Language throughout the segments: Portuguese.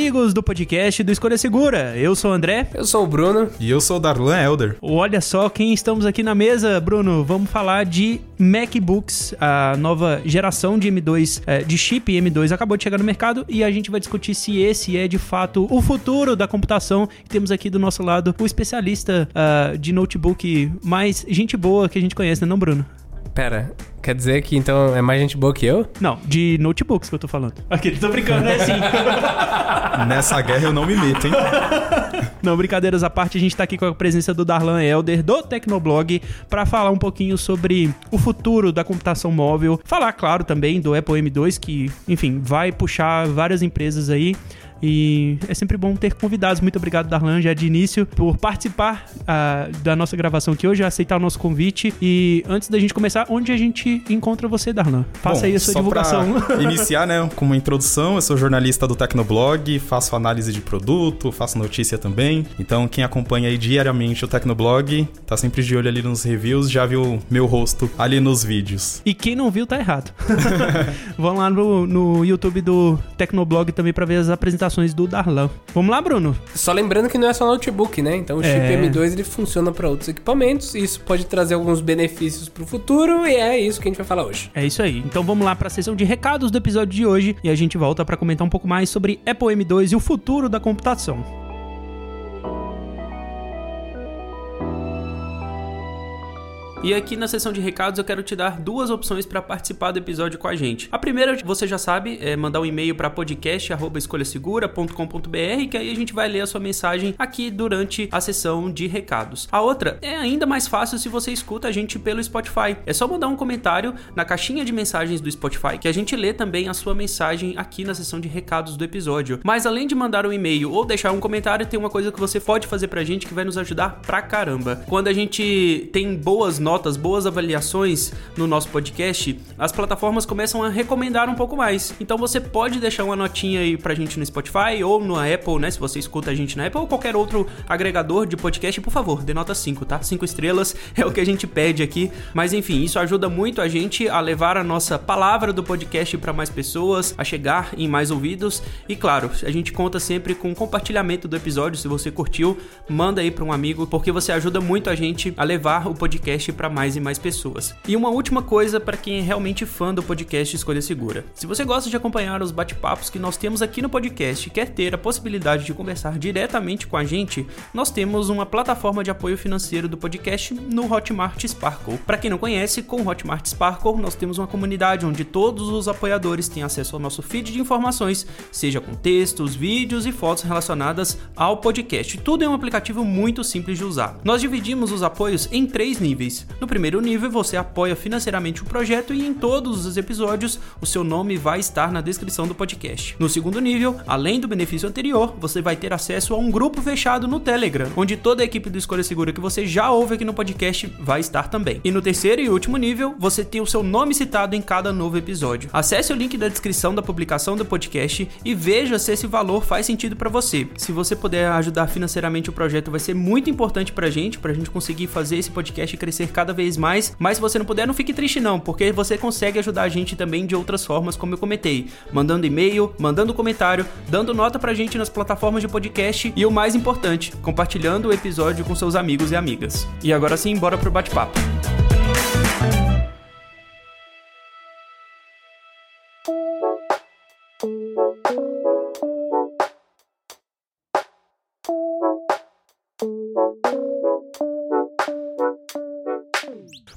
Amigos do podcast do Escolha Segura. Eu sou o André. Eu sou o Bruno. E eu sou o Darlan Elder. Olha só quem estamos aqui na mesa, Bruno. Vamos falar de MacBooks, a nova geração de M2, eh, de chip M2 acabou de chegar no mercado e a gente vai discutir se esse é de fato o futuro da computação. Temos aqui do nosso lado o especialista ah, de notebook mais gente boa que a gente conhece, né, não, Bruno? Pera, quer dizer que então é mais gente boa que eu? Não, de notebooks que eu tô falando. Aqui, tô brincando, né? Sim. Nessa guerra eu não me meto, hein? Não, brincadeiras à parte, a gente tá aqui com a presença do Darlan Elder, do Tecnoblog, para falar um pouquinho sobre o futuro da computação móvel. Falar, claro, também do Apple M2, que, enfim, vai puxar várias empresas aí. E é sempre bom ter convidados. Muito obrigado, Darlan, já de início, por participar ah, da nossa gravação aqui hoje, aceitar o nosso convite. E antes da gente começar, onde a gente encontra você, Darlan? Faça Bom, aí a sua só divulgação. Iniciar, né, com uma introdução, eu sou jornalista do Tecnoblog, faço análise de produto, faço notícia também. Então, quem acompanha aí diariamente o Tecnoblog, tá sempre de olho ali nos reviews, já viu meu rosto ali nos vídeos. E quem não viu, tá errado. Vão lá no, no YouTube do Tecnoblog também pra ver as apresentações do Darlan. Vamos lá, Bruno? Só lembrando que não é só notebook, né? Então o chip É. M2 ele funciona para outros equipamentos e isso pode trazer alguns benefícios pro futuro e é isso que a gente vai falar hoje. É isso aí. Então vamos lá pra sessão de recados do episódio de hoje e a gente volta pra comentar um pouco mais sobre Apple M2 e o futuro da computação. E aqui na sessão de recados eu quero te dar duas opções para participar do episódio com a gente. A primeira, você já sabe, é mandar um e-mail para podcast@escolhasegura.com.br que aí a gente vai ler a sua mensagem aqui durante a sessão de recados. A outra é ainda mais fácil se você escuta a gente pelo Spotify. É só mandar um comentário na caixinha de mensagens do Spotify que a gente lê também a sua mensagem aqui na sessão de recados do episódio. Mas além de mandar um e-mail ou deixar um comentário, tem uma coisa que você pode fazer pra gente que vai nos ajudar pra caramba. Quando a gente tem boas notas, boas avaliações no nosso podcast, as plataformas começam a recomendar um pouco mais. Então você pode deixar uma notinha aí pra gente no Spotify ou no Apple, né? Se você escuta a gente na Apple ou qualquer outro agregador de podcast, por favor, dê nota 5, tá? 5 estrelas é o que a gente pede aqui. Mas enfim, isso ajuda muito a gente a levar a nossa palavra do podcast pra mais pessoas, a chegar em mais ouvidos. E claro, a gente conta sempre com compartilhamento do episódio. Se você curtiu, manda aí pra um amigo, porque você ajuda muito a gente a levar o podcast pra mais e mais pessoas. E uma última coisa para quem é realmente fã do podcast Escolha Segura. Se você gosta de acompanhar os bate-papos que nós temos aqui no podcast e quer ter a possibilidade de conversar diretamente com a gente, nós temos uma plataforma de apoio financeiro do podcast no Hotmart Sparkle. Para quem não conhece, com o Hotmart Sparkle nós temos uma comunidade onde todos os apoiadores têm acesso ao nosso feed de informações, seja com textos, vídeos e fotos relacionadas ao podcast. Tudo é um aplicativo muito simples de usar. Nós dividimos os apoios em três níveis. No primeiro nível, você apoia financeiramente o projeto e em todos os episódios o seu nome vai estar na descrição do podcast. No segundo nível, além do benefício anterior, você vai ter acesso a um grupo fechado no Telegram, onde toda a equipe do Escolha Segura que você já ouve aqui no podcast vai estar também. E no terceiro e último nível, você tem o seu nome citado em cada novo episódio. Acesse o link da descrição da publicação do podcast e veja se esse valor faz sentido para você. Se você puder ajudar financeiramente o projeto, vai ser muito importante pra gente, pra gente conseguir fazer esse podcast crescer cada vez mais. Mas se você não puder, não fique triste não, porque você consegue ajudar a gente também de outras formas, como eu comentei, mandando e-mail, mandando comentário, dando nota pra gente nas plataformas de podcast e o mais importante, compartilhando o episódio com seus amigos e amigas. E agora sim, bora pro bate-papo.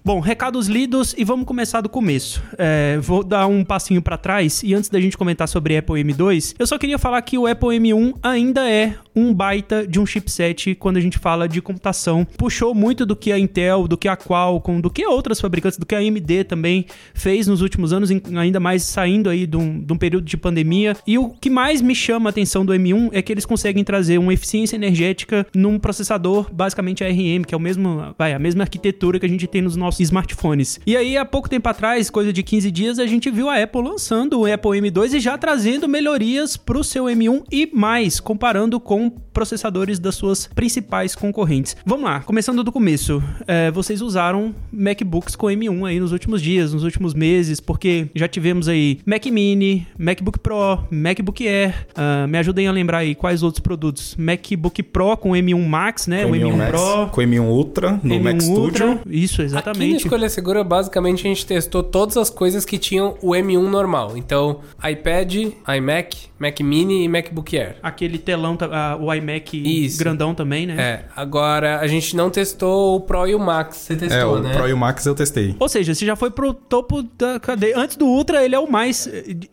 Bom, recados lidos e vamos começar do começo. É, vou dar um passinho pra trás e antes da gente comentar sobre Apple M2, eu só queria falar que o Apple M1 ainda é um baita de um chipset quando a gente fala de computação. Puxou muito do que a Intel, do que a Qualcomm, do que outras fabricantes, do que a AMD também fez nos últimos anos, ainda mais saindo aí de um, de um período de pandemia. E o que mais me chama a atenção do M1 é que eles conseguem trazer uma eficiência energética num processador basicamente ARM, que é o mesmo, vai, a mesma arquitetura que a gente tem nos nossos smartphones. E aí, há pouco tempo atrás, coisa de 15 dias, a gente viu a Apple lançando o Apple M2 e já trazendo melhorias para o seu M1 e mais, comparando com processadores das suas principais concorrentes. Vamos lá, começando do começo. É, vocês usaram MacBooks com M1 aí nos últimos dias, nos últimos meses, porque já tivemos aí Mac Mini, MacBook Pro, MacBook Air. Uh, me ajudem a lembrar aí quais outros produtos. MacBook Pro com M1 Max, né? Com o M1 M1 Max, Pro. com M1 Ultra no M1 Mac Ultra. Studio. Isso, Aqui no exatamente. Escolha Segura, basicamente, a gente testou todas as coisas que tinham o M1 normal. Então, iPad, iMac, Mac Mini e MacBook Air. Aquele telão, ah, o iMac Isso. grandão também, né? É, agora a gente não testou o Pro e o Max. Você testou, É, o né? Pro e o Max eu testei. Ou seja, você já foi pro topo da cadeia. Antes do Ultra, ele é o mais.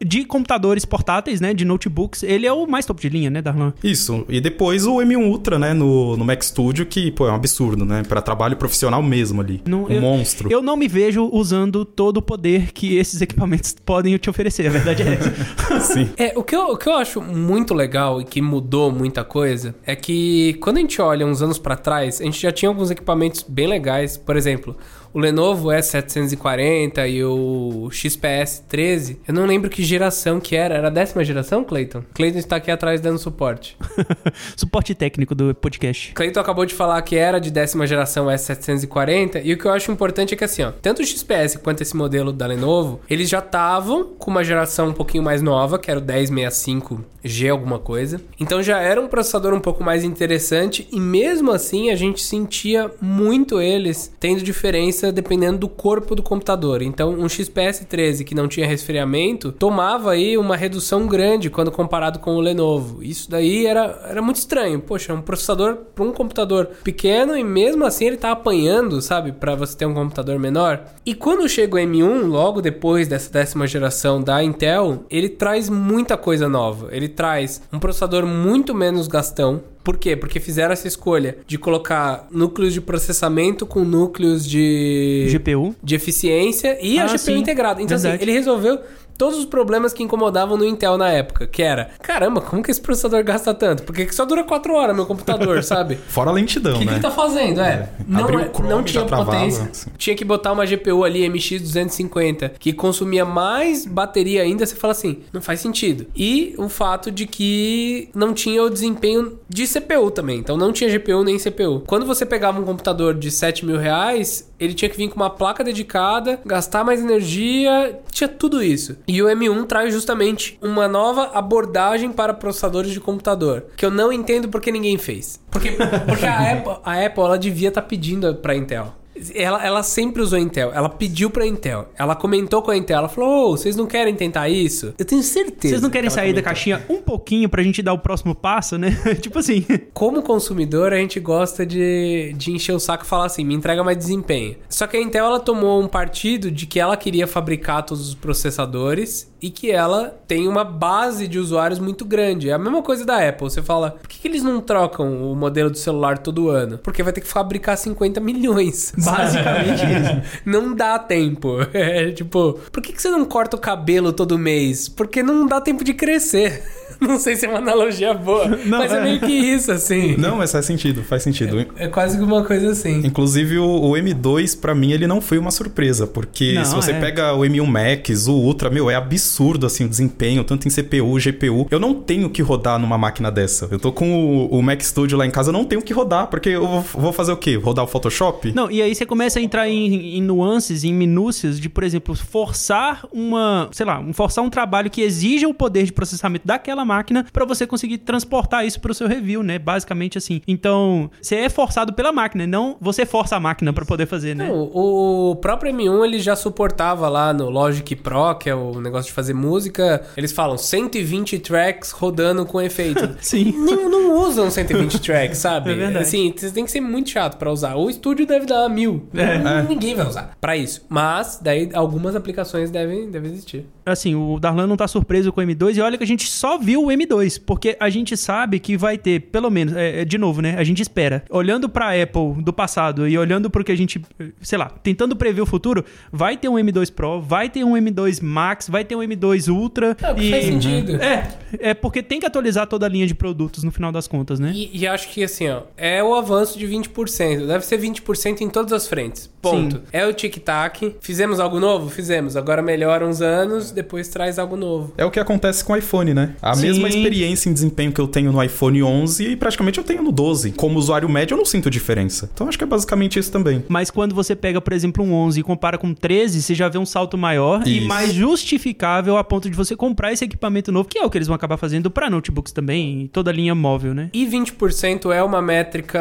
De computadores portáteis, né? De notebooks, ele é o mais topo de linha, né, Darlan? Isso. E depois o M1 Ultra, né, no, no Mac Studio, que, pô, é um absurdo, né? Pra trabalho profissional mesmo ali. Não, um eu- monstro. Eu não me vejo usando todo o poder que esses equipamentos podem te oferecer, a verdade é essa. Sim. É, o que, eu, o que eu acho muito legal e que mudou muita coisa é que quando a gente olha uns anos pra trás, a gente já tinha alguns equipamentos bem legais. Por exemplo, o Lenovo S740 e o XPS 13. Eu não lembro que geração que era. Era a décima geração, Clayton? Clayton está aqui atrás dando suporte. Suporte técnico do podcast. Cleiton acabou de falar que era de décima geração S740 e o que eu acho importante é que assim, ó, tanto o XPS quanto esse modelo da Lenovo, eles já estavam com uma geração um pouquinho mais nova, que era o 1065G alguma coisa. Então já era um processador um pouco mais interessante e mesmo assim a gente sentia muito eles tendo diferença dependendo do corpo do computador. Então um XPS 13 que não tinha resfriamento tomava aí uma redução grande quando comparado com o Lenovo. Isso daí era, era muito estranho. Poxa, um processador para um computador pequeno e mesmo assim ele tá apanhando, sabe, para você ter um computador menor. E quando chega o M1, logo depois dessa décima geração da Intel, ele traz muita coisa nova. Ele traz um processador muito menos gastão, por quê? Porque fizeram essa escolha de colocar núcleos de processamento com núcleos de GPU. de eficiência e a Ah, GPU sim. integrada. Então, assim, Verdade. ele resolveu todos os problemas que incomodavam no Intel na época, que era, caramba, como que esse processador gasta tanto? Por que que só dura 4 horas meu computador, sabe? Fora a lentidão, O que, que né? ele tá fazendo? É, não, Abriu é- o Chrome, não tinha potência. assim. Tinha que botar uma GPU ali MX250 que consumia mais bateria ainda. Você fala assim, não faz sentido. E o fato de que não tinha o desempenho de CPU também. Então não tinha GPU nem CPU. Quando você pegava um computador de 7 mil reais, ele tinha que vir com uma placa dedicada, gastar mais energia, tinha tudo isso. E o M1 traz justamente uma nova abordagem para processadores de computador, que eu não entendo porque ninguém fez. Porque, porque a Apple, a Apple ela devia estar pedindo para Intel. Ela, ela sempre usou Intel, ela pediu pra Intel, ela comentou com a Intel, ela falou: Ô, vocês não querem tentar isso? Eu tenho certeza. Vocês não querem que sair da comentou. caixinha um pouquinho pra gente dar o próximo passo, né? tipo assim. Como consumidor, a gente gosta de, de encher o saco e falar assim, me entrega mais desempenho. Só que a Intel ela tomou um partido de que ela queria fabricar todos os processadores e que ela tem uma base de usuários muito grande. É a mesma coisa da Apple. Você fala, por que, que eles não trocam o modelo do celular todo ano? Porque vai ter que fabricar 50 milhões. Basicamente isso. Não dá tempo. É tipo, por que, que você não corta o cabelo todo mês? Porque não dá tempo de crescer. Não sei se é uma analogia boa, Não, mas é é. meio que isso, assim. Não, mas faz sentido, faz sentido. É quase que uma coisa assim. Inclusive, o, o M2, pra mim, ele não foi uma surpresa, porque Não, se você é. pega o M1 Max, o Ultra, meu, é absurdo, assim, o desempenho, tanto em CPU, GPU. Eu não tenho que rodar numa máquina dessa. Eu tô com o, o Mac Studio lá em casa, eu não tenho que rodar, porque eu vou, vou fazer o quê? Rodar o Photoshop? Não, e aí você começa a entrar em, em nuances, em minúcias de, por exemplo, forçar uma, sei lá, forçar um trabalho que exija o poder de processamento daquela máquina pra você conseguir transportar isso pro seu review, né? Basicamente assim. Então, você é forçado pela máquina, não você força a máquina pra poder fazer, né? Não, o próprio M1 ele já suportava lá no Logic Pro, que é o negócio de fazer música. Eles falam 120 tracks rodando com efeito. Sim. não, não usam 120 tracks, sabe? É verdade. Assim, você tem que ser muito chato pra usar. O estúdio deve dar mil. É. Ninguém vai usar pra isso. Mas, daí, algumas aplicações devem, devem existir. Assim, o Darlan não tá surpreso com o M2 e olha que a gente só viu o M2, porque a gente sabe que vai ter, pelo menos, é, é, de novo, né? A gente espera. Olhando pra Apple do passado e olhando pro que a gente, sei lá, tentando prever o futuro, vai ter um M2 Pro, vai ter um M2 Max, vai ter um M2 Ultra. É, e... faz sentido. É, é porque tem que atualizar toda a linha de produtos no final das contas, né? E, e acho que assim, ó, é o avanço de 20%. Deve ser 20% em todas as frentes. Ponto. Sim. É o tic-tac. Fizemos algo novo? Fizemos. Agora melhora uns anos, depois traz algo novo. É o que acontece com o iPhone, né? A Sim. mesma experiência em desempenho que eu tenho no iPhone 11 e praticamente eu tenho no 12. Como usuário médio, eu não sinto diferença. Então acho que é basicamente isso também. Mas quando você pega, por exemplo, um 11 e compara com 13, você já vê um salto maior e Isso. mais justificável a ponto de você comprar esse equipamento novo, que é o que eles vão acabar fazendo para notebooks também, e toda a linha móvel, né? E 20% é uma métrica.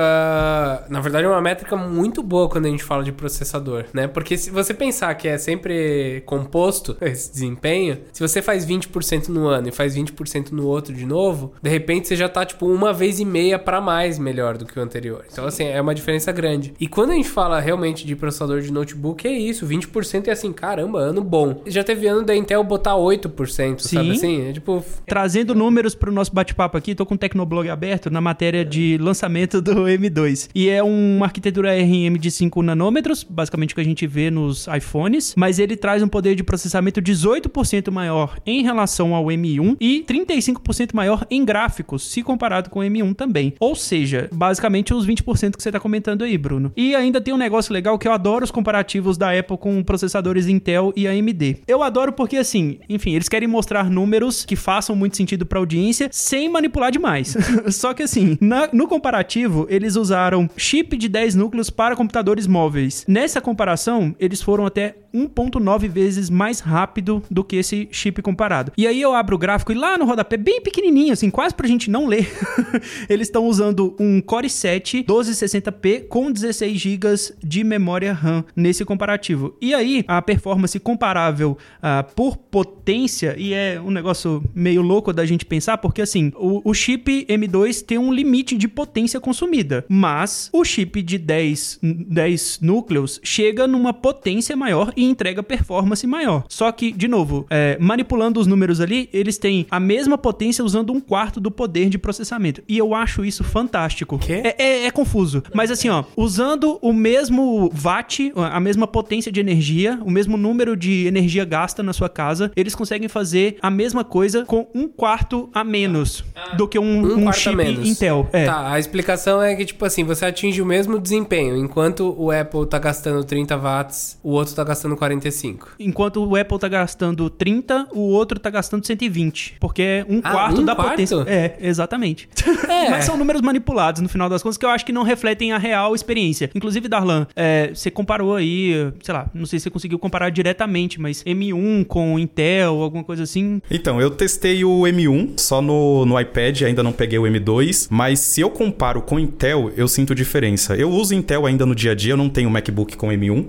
Na verdade, é uma métrica muito boa quando a gente fala de processador, né? Porque se você pensar que é sempre composto esse desempenho, se você faz 20% no ano e faz 20% no outro de novo, de repente você já tá tipo uma vez e meia pra mais melhor do que o anterior. Então, assim, é uma diferença grande. E quando a gente fala realmente de processador de notebook, é isso: 20% é assim, caramba, ano bom. Já teve ano da Intel botar 8%, sabe Sim. assim? É tipo. Trazendo números para o nosso bate-papo aqui, tô com o Tecnoblog aberto na matéria de lançamento do M2. E é uma arquitetura RM de 5 nanômetros, basicamente o que a gente vê nos iPhones, mas ele traz um poder de processamento 18% maior em relação ao M1 e 35% maior em gráficos, se comparado com o M1 também. Ou seja, basicamente os 20% que você tá comentando aí, Bruno. E ainda tem um negócio legal que eu adoro os comparativos da Apple com processadores Intel e AMD. Eu adoro porque, assim, enfim, eles querem mostrar números que façam muito sentido pra audiência sem manipular demais. Só que, assim, na- no comparativo, eles usaram chip de 10 núcleos para computadores móveis. Nessa comparação, eles foram até 1.9 vezes mais rápido do que esse chip comparado. E aí eu abro o gráfico e lá no rodapé, bem pequenininho, assim, quase pra gente não ler, eles estão usando um Core i7 1260p com 16 GB de memória RAM nesse comparativo. E aí, a performance comparável ah, por potência, e é um negócio meio louco da gente pensar, porque assim, o, o chip M2 tem um limite de potência consumida, mas o chip de 10, 10 núcleos chega numa potência maior e entrega performance maior. Só que, de novo, é, manipulando os números ali, eles têm a mesma potência usando um quarto do poder de processamento. E eu acho isso fantástico. Quê? É, é- é confuso. Mas assim, ó, usando o mesmo watt, a mesma potência de energia, o mesmo número de energia gasta na sua casa, eles conseguem fazer a mesma coisa com um quarto a menos do que um, Um um chip menos. Intel. É. Tá, a explicação é que, tipo assim, você atinge o mesmo desempenho. Enquanto o Apple tá gastando 30 watts, o outro tá gastando 45. Enquanto o Apple tá gastando 30, o outro tá gastando 120. Porque é um Ah, quarto um da quarto? potência. É, exatamente. É. Mas são números manipulados, no final das contas, que eu acho que não refletem a real experiência. Inclusive, Darlan, é, você comparou aí, sei lá, não sei se você conseguiu comparar diretamente, mas M1 com Intel, alguma coisa assim. Então, eu testei o M1 só no, no iPad, ainda não peguei o M2, mas se eu comparo com Intel, eu sinto diferença. Eu uso Intel ainda no dia a dia, eu não tenho MacBook com M1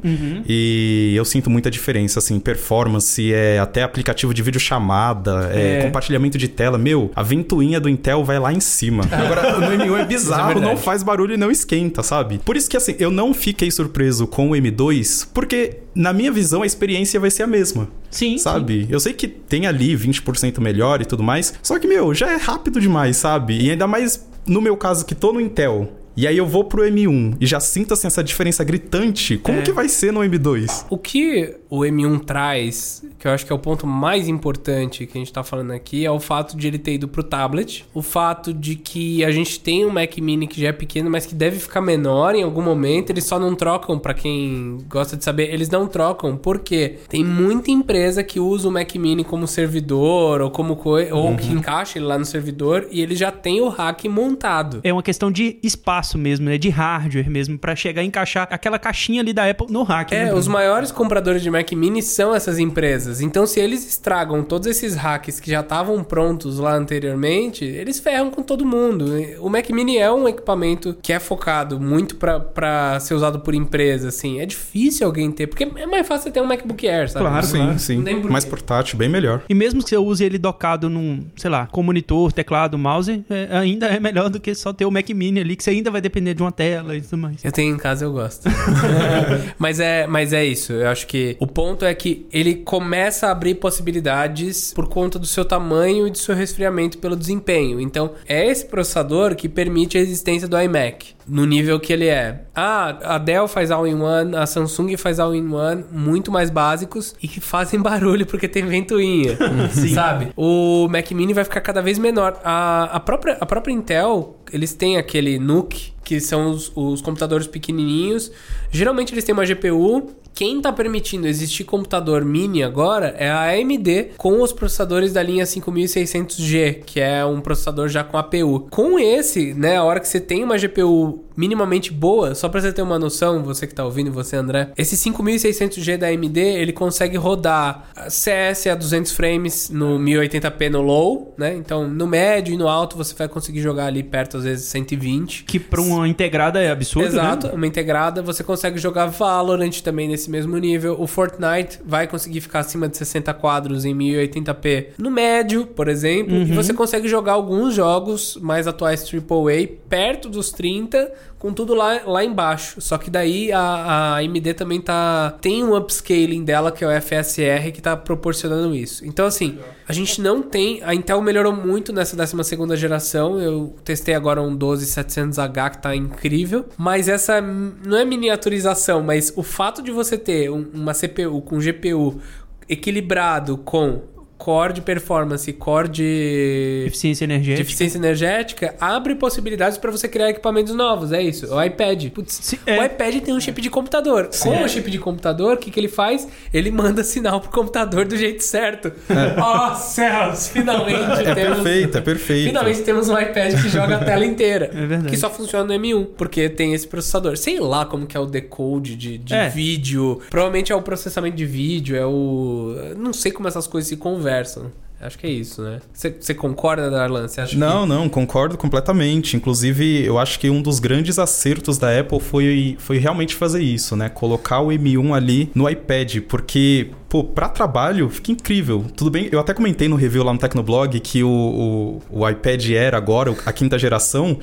e eu sinto muita diferença, assim, performance, é, até aplicativo de videochamada, é, É. compartilhamento de tela. Meu, a ventoinha do Intel vai lá em cima. Agora, no M1 é bizarro, verdade. não faz barulho e não esquenta, sabe? Por isso que, assim, eu não fiquei surpreso com o M2, porque, na minha visão, a experiência vai ser a mesma. Sim. Sabe? Eu sei que tem ali 20% melhor e tudo mais, só que, meu, já é rápido demais, sabe? E ainda mais no meu caso que tô no Intel. E aí eu vou pro M1 e já sinto assim essa diferença gritante. Como É. que vai ser no M2? O que o M1 traz, que eu acho que é o ponto mais importante que a gente tá falando aqui, é o fato de ele ter ido pro tablet, o fato de que a gente tem um Mac Mini que já é pequeno, mas que deve ficar menor em algum momento, eles só não trocam, pra quem gosta de saber, eles não trocam, porque tem muita empresa que usa o Mac Mini como servidor, ou como coi- ou que encaixa ele lá no servidor, e ele já tem o hack montado. É uma questão de espaço mesmo, né? De hardware mesmo, pra chegar e encaixar aquela caixinha ali da Apple no hack. né, É, Bruno? os maiores compradores de Mac Mini são essas empresas. Então, se eles estragam todos esses hacks que já estavam prontos lá anteriormente, eles ferram com todo mundo. O Mac Mini é um equipamento que é focado muito pra- pra ser usado por empresa, assim. É difícil alguém ter, porque é mais fácil você ter um MacBook Air, sabe? Claro, sim, claro. sim. Mais portátil, bem melhor. E mesmo que você use ele docado num, sei lá, com monitor, teclado, mouse, é, ainda é melhor do que só ter o Mac Mini ali, que você ainda ainda vai depender de uma tela e tudo mais. Eu tenho em casa, eu gosto. mas, é, mas é isso. Eu acho que o ponto é que ele começa a abrir possibilidades por conta do seu tamanho e do seu resfriamento pelo desempenho. Então, é esse processador que permite a existência do iMac no nível que ele é. Ah, a Dell faz all-in-one, a Samsung faz all-in-one, muito mais básicos e que fazem barulho porque tem ventoinha, sabe? O Mac Mini vai ficar cada vez menor. A, a, própria, a própria Intel, eles têm aquele NUC, que são os, os computadores pequenininhos. Geralmente eles têm uma GPU quem está permitindo existir computador mini agora é a AMD com os processadores da linha 5600G, que é um processador já com APU. Com esse, né, a hora que você tem uma GPU minimamente boa, só para você ter uma noção, você que tá ouvindo, você André, esse 5600G da AMD, ele consegue rodar CS a 200 frames no 1080p no low, né? Então, no médio e no alto você vai conseguir jogar ali perto às vezes 120. Que para uma integrada é absurdo, Exato, né? uma integrada, você consegue jogar Valorant também nesse mesmo nível. O Fortnite vai conseguir ficar acima de 60 quadros em 1080p no médio, por exemplo, Uhum. e você consegue jogar alguns jogos mais atuais AAA perto dos 30 com tudo lá, lá embaixo. Só que daí a, a AMD também tá tem um upscaling dela que é o FSR que tá proporcionando isso. Então assim, a gente não tem, a Intel melhorou muito nessa 12 segunda geração. Eu testei agora um 12700H que tá incrível, mas essa não é miniaturização, mas o fato de você ter um- uma CPU com GPU equilibrado com core de performance, core de Eficiência de energética. eficiência energética abre possibilidades para você criar equipamentos novos. É isso. O iPad. Putz, Se- O é. iPad tem um chip de computador. Com o chip de computador, o que, que ele faz? Ele manda sinal pro computador do jeito certo. Oh, céus! Finalmente É temos. perfeito, é perfeito. Finalmente temos um iPad que joga a tela inteira. É verdade. Que só funciona no M1, porque tem esse processador. Sei lá como que é o decode de, de É. vídeo. Provavelmente é o processamento de vídeo, é o. Não sei como essas coisas se conversam. Acho que é isso, né? Você concorda, Darlan? Acha Não, não, concordo completamente. Inclusive, eu acho que um dos grandes acertos da Apple foi, foi realmente fazer isso, né? Colocar o M1 ali no iPad, porque, pô, pra trabalho fica incrível. Tudo bem, eu até comentei no review lá no Tecnoblog que o, o, o iPad Air agora, a quinta geração,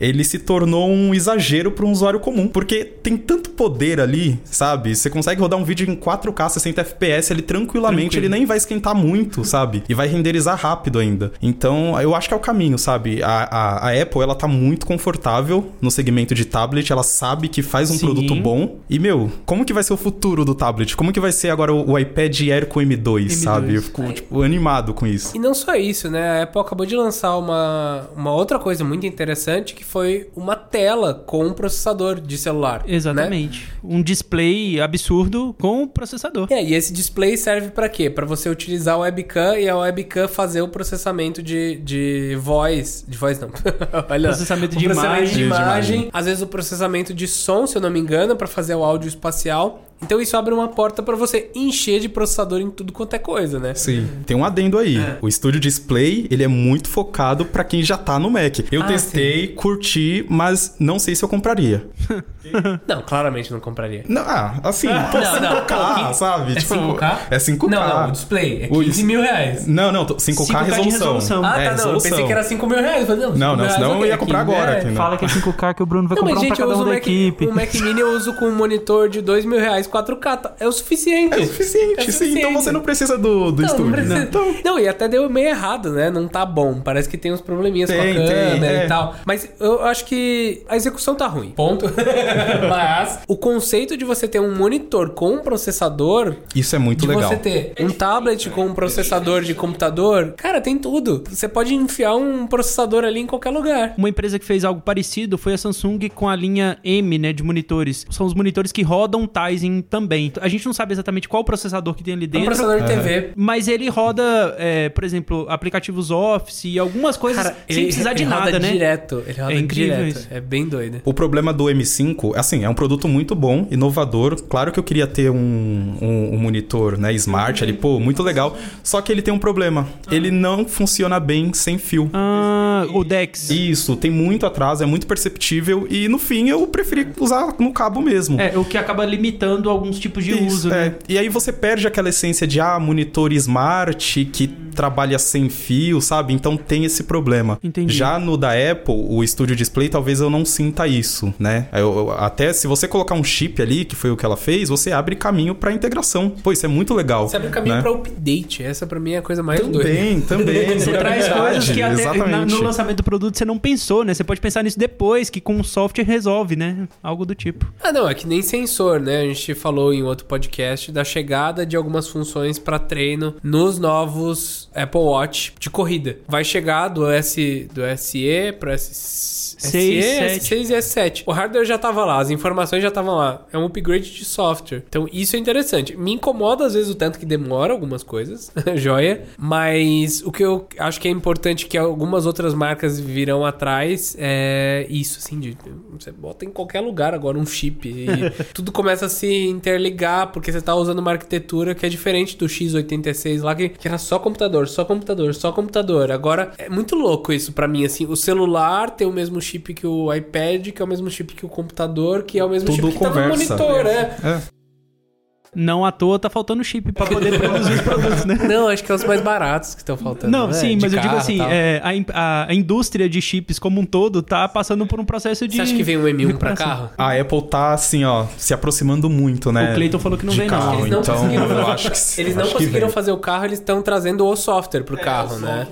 ele se tornou um exagero para um usuário comum, porque tem tanto poder ali, sabe? Você consegue rodar um vídeo em 4K 60 FPS ali tranquilamente, Tranquilo. ele nem vai esquentar muito, sabe? E vai renderizar rápido ainda. Então, eu acho que é o caminho, sabe? A, a, a Apple, ela tá muito confortável no segmento de tablet, ela sabe que faz um Sim. produto bom. E, meu, como que vai ser o futuro do tablet? Como que vai ser agora o, o iPad Air com M2, M2. sabe? Eu fico, tipo, animado com isso. E não só isso, né? A Apple acabou de lançar uma, uma outra coisa muito interessante que foi uma tela com um processador de celular. né? Exatamente. Um display absurdo com o processador. É, e esse display serve pra quê? Pra você utilizar o webcam e a webcam fazer o processamento de, de voz. De voz não. Olha. Processamento de processamento imagem. de De imagem. imagem. Às vezes o processamento de som, se eu não me engano, pra fazer o áudio espacial. Então isso abre uma porta pra você encher de processador em tudo quanto é coisa, né? Sim. Tem um adendo aí. É. O Studio Display, ele é muito focado pra quem já tá no Mac. Eu Ah, testei, curti, mas não sei se eu compraria. Não, claramente não compraria. Não, ah, assim, pô, Não, não, 5K, pô, sabe? É 5K? É 5K. Não, não, o display é O 15 mil reais. Não, não, tô- 5K, 5K de resolução. resolução. Ah, É, tá, não. Eu resolução. pensei que era 5 mil reais. Falei, não, Não, 5 não, senão eu ia comprar 15 agora né? Fala que é 5K que o Bruno vai Não, comprar mas um gente, pra eu cada uso um o da Mac, equipe. o Mac Mini eu uso com um monitor de 2 mil reais, 4K. tá- É o suficiente. É o suficiente, É sim. suficiente. Então você não precisa do, do Não, estúdio. não, precisa- né? Então, não, e até deu meio errado, né? Não tá bom. Parece que tem uns probleminhas com a Tem, câmera tem, e é. tal. Mas eu acho que a execução tá ruim. Ponto. Mas o conceito de você ter um monitor com um processador. isso é muito De legal. você ter um tablet com um processador de computador, cara, tem tudo. Você pode enfiar um processador ali em qualquer lugar. Uma empresa que fez algo parecido foi a Samsung com a linha M, né, de monitores. São os monitores que rodam Também. A gente não sabe exatamente qual processador que tem ali É um dentro. processador de TV. Mas ele roda, é, por exemplo, aplicativos Office e algumas coisas Cara, sem precisar de ele nada, roda né? direto. Ele roda É incrível direto. isso. É bem doido. O problema do M5, assim, é um produto muito bom, inovador. Claro que eu queria ter um, um- um monitor, né, smart ali, pô, muito legal. Só que ele tem um problema. Ele não funciona bem sem fio. Ah, o Dex. Isso, tem muito atraso, é muito perceptível e no fim eu preferi usar no cabo mesmo. É, o que acaba limitando alguns tipos de Isso, uso, é. né? E aí você perde aquela essência de ah, monitor smart que trabalha sem fio, sabe? Então tem esse problema. Entendi. Já no da Apple, o Studio Display, talvez eu não sinta isso, né? Eu- eu- até se você colocar um chip ali, que foi o que ela fez, você abre caminho pra integração. Pô, isso é muito legal. Você abre caminho né? pra update. Essa pra mim é a coisa mais doida. Também, também. Você traz coisas que até exatamente. no lançamento do produto você não pensou, né? Você pode pensar nisso depois, que com o software resolve, né? Algo do tipo. Ah, não, é que nem sensor, né? A gente falou em outro podcast da chegada de algumas funções pra treino nos novos Apple Watch de corrida. Vai chegar do S do SE pro S Seis, SE, sete. S6 e S7. O hardware já tava lá, as informações já estavam lá. É um upgrade de software. Então isso é interessante. Me incomoda às vezes o tanto que demora algumas coisas, joia. Mas o que eu acho que é importante que algumas outras marcas virão atrás é isso, assim, de você bota em qualquer lugar agora um chip e tudo começa a se interligar porque você tá usando uma arquitetura que é diferente do x86 lá que, que era só computador, só computador, só computador. Agora é muito louco isso pra mim assim. O celular tem o mesmo chip que o iPad, que é o mesmo chip que o computador, que é o mesmo Tudo chip que tá no conversa. monitor, é. É. Não à toa tá faltando chip pra poder produzir os produtos, né? Não, acho que é os mais baratos que estão faltando. Não, né? sim, De mas eu digo carro, assim, é, a, a- a indústria de chips como um todo tá passando por um processo de. Você acha que vem um M1 pra recuperação. carro? A Apple tá, assim, ó, se aproximando muito, né? O Clayton falou que não de vem, não. carro, Eles não então conseguiram eu fazer- acho que Eles não conseguiram fazer o carro, eles estão trazendo o software pro carro, né?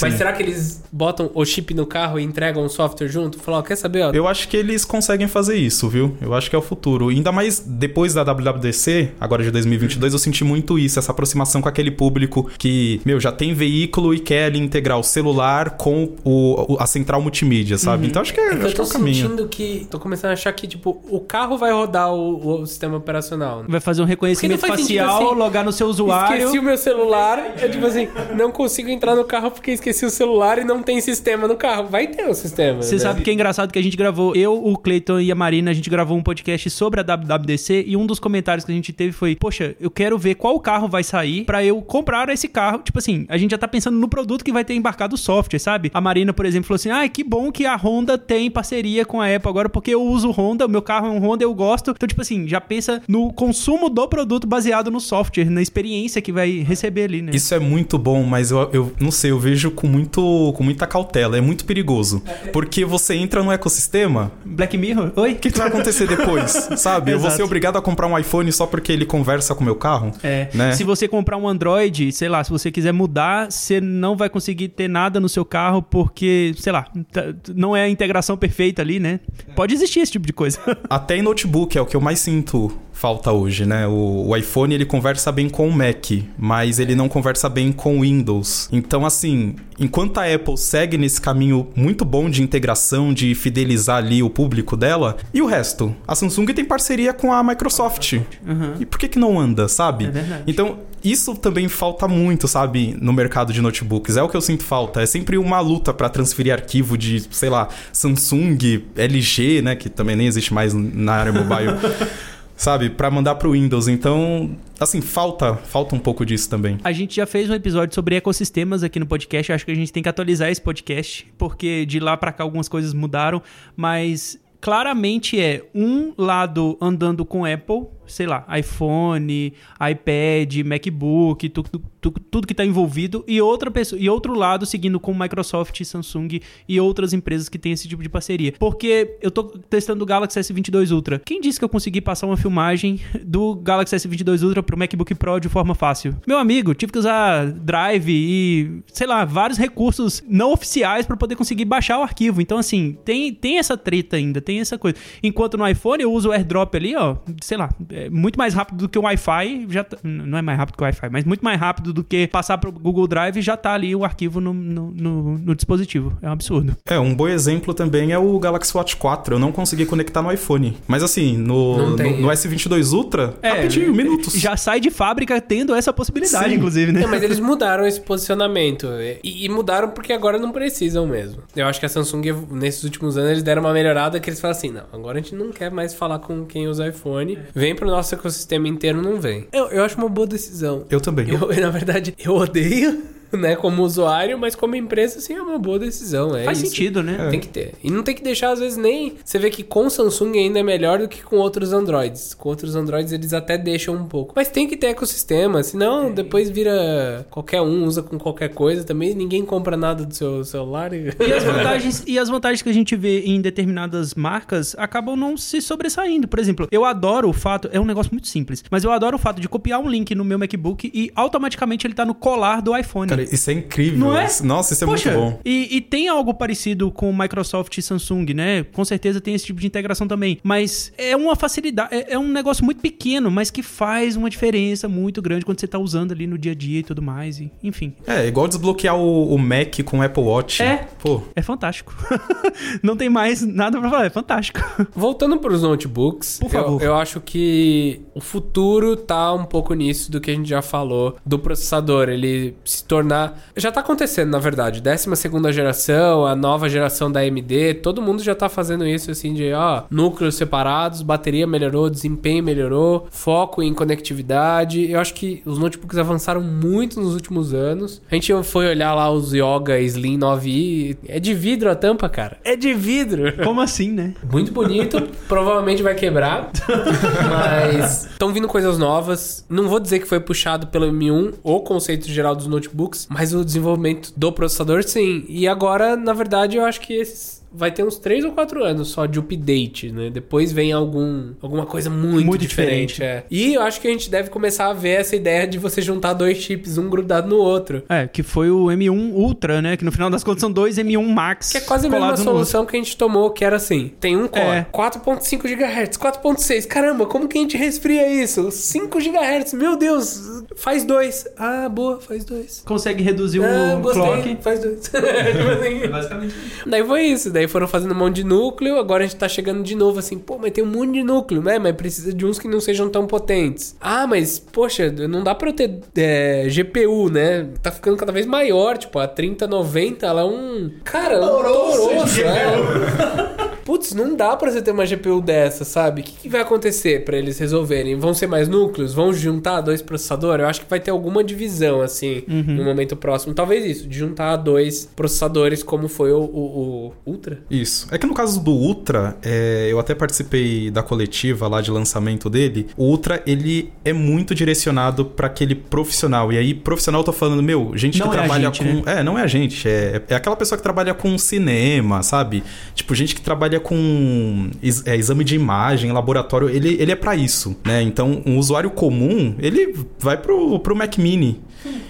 Mas Sim. será que eles botam o chip no carro e entregam o software junto? Falar, ó, quer saber, ó? Eu acho que eles conseguem fazer isso, viu? Eu acho que é o futuro. Ainda mais depois da WWDC, agora de 2022, eu senti muito isso, essa aproximação com aquele público que, meu, já tem veículo e quer ali integrar o celular com o, o- a central multimídia, sabe? Então acho que é, É que acho eu que é tô o caminho. sentindo que. Tô começando a achar que, tipo, o carro vai rodar o, o sistema operacional. Vai fazer um reconhecimento faz sentido facial, assim. logar no seu usuário. Esqueci o meu celular. Eu, tipo assim, não consigo entrar no carro porque esqueci o celular e não tem sistema no carro. Vai ter o sistema. Você né? sabe que é engraçado que a gente gravou, eu, o Cleiton e a Marina, a gente gravou um podcast sobre a WWDC e um dos comentários que a gente teve foi: Poxa, eu quero ver qual carro vai sair pra eu comprar esse carro. Tipo assim, a gente já tá pensando no produto que vai ter embarcado o software, sabe? A Marina, por exemplo, falou assim: Ah, que bom que a Honda tem parceria com a Apple agora, porque eu uso Honda, o meu carro é um Honda, eu gosto. Então, tipo assim, já pensa no consumo do produto baseado no software, na experiência que vai receber ali, né? Isso é muito bom, mas eu, eu não sei, eu vejo com, muito, com muita cautela. É muito perigoso. Porque você entra no ecossistema, Black Mirror? Oi? o que, que vai acontecer depois? sabe? Eu vou ser Exato. obrigado a comprar um iPhone só porque ele conversa com o meu carro? É. Né? Se você comprar um Android, sei lá, se você quiser mudar, você não vai conseguir ter nada no seu carro porque, sei lá, tá- não é a integração perfeita ali, né? Pode existir esse tipo de coisa. Até em notebook é o que eu mais sinto falta hoje, né? O, o iPhone ele conversa bem com o Mac, mas ele não conversa bem com o Windows. Então, assim, enquanto a Apple segue nesse caminho muito bom de integração, de fidelizar ali o público dela, e o resto? A Samsung tem parceria com a Microsoft. E por que que não anda, sabe? É. Então, isso também falta muito, sabe, no mercado de notebooks. É o que eu sinto falta. É sempre uma luta pra transferir arquivo de, sei lá, Samsung, LG, né, que também nem existe mais na área mobile. sabe, Pra mandar pro Windows. Então, assim, falta, falta um pouco disso também. A gente já fez um episódio sobre ecossistemas aqui no podcast. Acho que a gente tem que atualizar esse podcast, porque de lá pra cá algumas coisas mudaram, mas claramente é um lado andando com Apple, sei lá, iPhone, iPad, MacBook, tu- tu- tu- tudo que está envolvido, e outra pessoa, e outro lado seguindo com Microsoft, Samsung e outras empresas que têm esse tipo de parceria. Porque eu tô testando o Galaxy S22 Ultra. Quem disse que eu consegui passar uma filmagem do Galaxy S22 Ultra pro MacBook Pro de forma fácil? Meu amigo, tive que usar Drive e, sei lá, vários recursos não oficiais para poder conseguir baixar o arquivo. Então, assim, tem, tem essa treta ainda, tem essa coisa. Enquanto no iPhone eu uso o AirDrop ali, ó, sei lá, é muito mais rápido do que o Wi-Fi, já tá- não é mais rápido que o Wi-Fi, mas muito mais rápido do que passar pro Google Drive já tá ali o arquivo no, no, no- no dispositivo. É um absurdo. É, um bom exemplo também é o Galaxy Watch 4. Eu não consegui conectar no iPhone. Mas assim, no, no, no S22 Ultra, É, rapidinho, minutos. Já sai de fábrica tendo essa possibilidade, Sim. inclusive, né? Não, mas eles mudaram esse posicionamento. E, e mudaram porque agora não precisam mesmo. Eu acho que a Samsung, nesses últimos anos, eles deram uma melhorada que eles falam assim: não, agora a gente não quer mais falar com quem usa iPhone. Vem pro nosso ecossistema inteiro, não vem. Eu, eu acho uma boa decisão. Eu também. Eu, na verdade, eu odeio. né, como usuário, mas como empresa, sim, é uma boa decisão. É Faz isso. sentido, né? Tem que ter. E não tem que deixar, às vezes, nem. Você vê que com Samsung ainda é melhor do que com outros Androids. Com outros Androids eles até deixam um pouco. Mas tem que ter ecossistema, senão depois vira qualquer um, usa com qualquer coisa também. Ninguém compra nada do seu celular. E... E as, vantagens, e as vantagens que a gente vê em determinadas marcas acabam não se sobressaindo. Por exemplo, eu adoro o fato, é um negócio muito simples, mas eu adoro o fato de copiar um link no meu MacBook e automaticamente ele tá no colar do iPhone. Cara, isso é incrível. Não é? Nossa, isso é Poxa, muito bom. E, e tem algo parecido com Microsoft e Samsung, né? Com certeza tem esse tipo de integração também. Mas é uma facilidade, é, é um negócio muito pequeno, mas que faz uma diferença muito grande quando você tá usando ali no dia a dia e tudo mais. E, enfim, É, igual desbloquear o, o Mac com o Apple Watch. É. Pô, é fantástico. Não tem mais nada pra falar, é fantástico. Voltando para os notebooks, Por favor. Eu, eu acho que o futuro tá um pouco nisso do que a gente já falou do processador, ele se tornar, já tá acontecendo na verdade, 12 segunda geração, a nova geração da AMD, todo mundo já tá fazendo isso assim de, ó, núcleos separados, bateria melhorou, desempenho melhorou, foco em conectividade. Eu acho que os notebooks avançaram muito nos últimos anos. A gente foi olhar lá os Yoga Slim 9i, é de vidro a tampa, cara. É de vidro. Como assim, né? Muito bonito, provavelmente vai quebrar. Mas estão vindo coisas novas. Não vou dizer que foi puxado pelo M1 o conceito geral dos notebooks, mas o desenvolvimento do processador sim. E agora, na verdade, eu acho que esses vai ter uns 3 ou 4 anos só de update, né? Depois vem algum alguma coisa muito, Muito diferente, diferente. é. E eu acho que a gente deve começar a ver essa ideia de você juntar dois chips, um grudado no outro. É, que foi o M1 Ultra, né? Que no final das contas são dois M1 Max. Que é quase a mesma solução que a gente tomou, que era assim: tem um core, É. 4.5 GHz, 4.6. Caramba, como que a gente resfria isso? 5 GHz, meu Deus, faz dois. Ah, boa, faz dois. Consegue reduzir o Ah, gostei, clock. faz dois. Tipo assim. Basicamente. Daí foi isso, daí foram fazendo um monte de núcleo, agora a gente tá chegando de novo assim, pô, mas tem um monte de núcleo, né? Mas precisa de uns que não sejam tão potentes. Ah, mas, poxa, não dá pra eu ter é, GPU, né? Tá ficando cada vez maior, tipo, a 3090, ela é um... Cara, é um toroço, é. Putz, não dá pra você ter uma GPU dessa, sabe? O que, que vai acontecer pra eles resolverem? Vão ser mais núcleos? Vão juntar dois processadores? Eu acho que vai ter alguma divisão, assim, no momento próximo. Talvez isso, de juntar dois processadores, como foi o, o- o Ultra. Isso. É que no caso do Ultra, é, eu até participei da coletiva lá de lançamento dele. O Ultra, ele é muito direcionado pra aquele profissional. E aí, profissional, eu tô falando, meu, gente Não que é trabalha gente, com. É, não é a gente. É, é aquela pessoa que trabalha com cinema, sabe? Tipo, gente que trabalha com ex- é, exame de imagem, laboratório. Ele, ele é pra isso, né? Então, um usuário comum, ele vai pro, pro Mac Mini.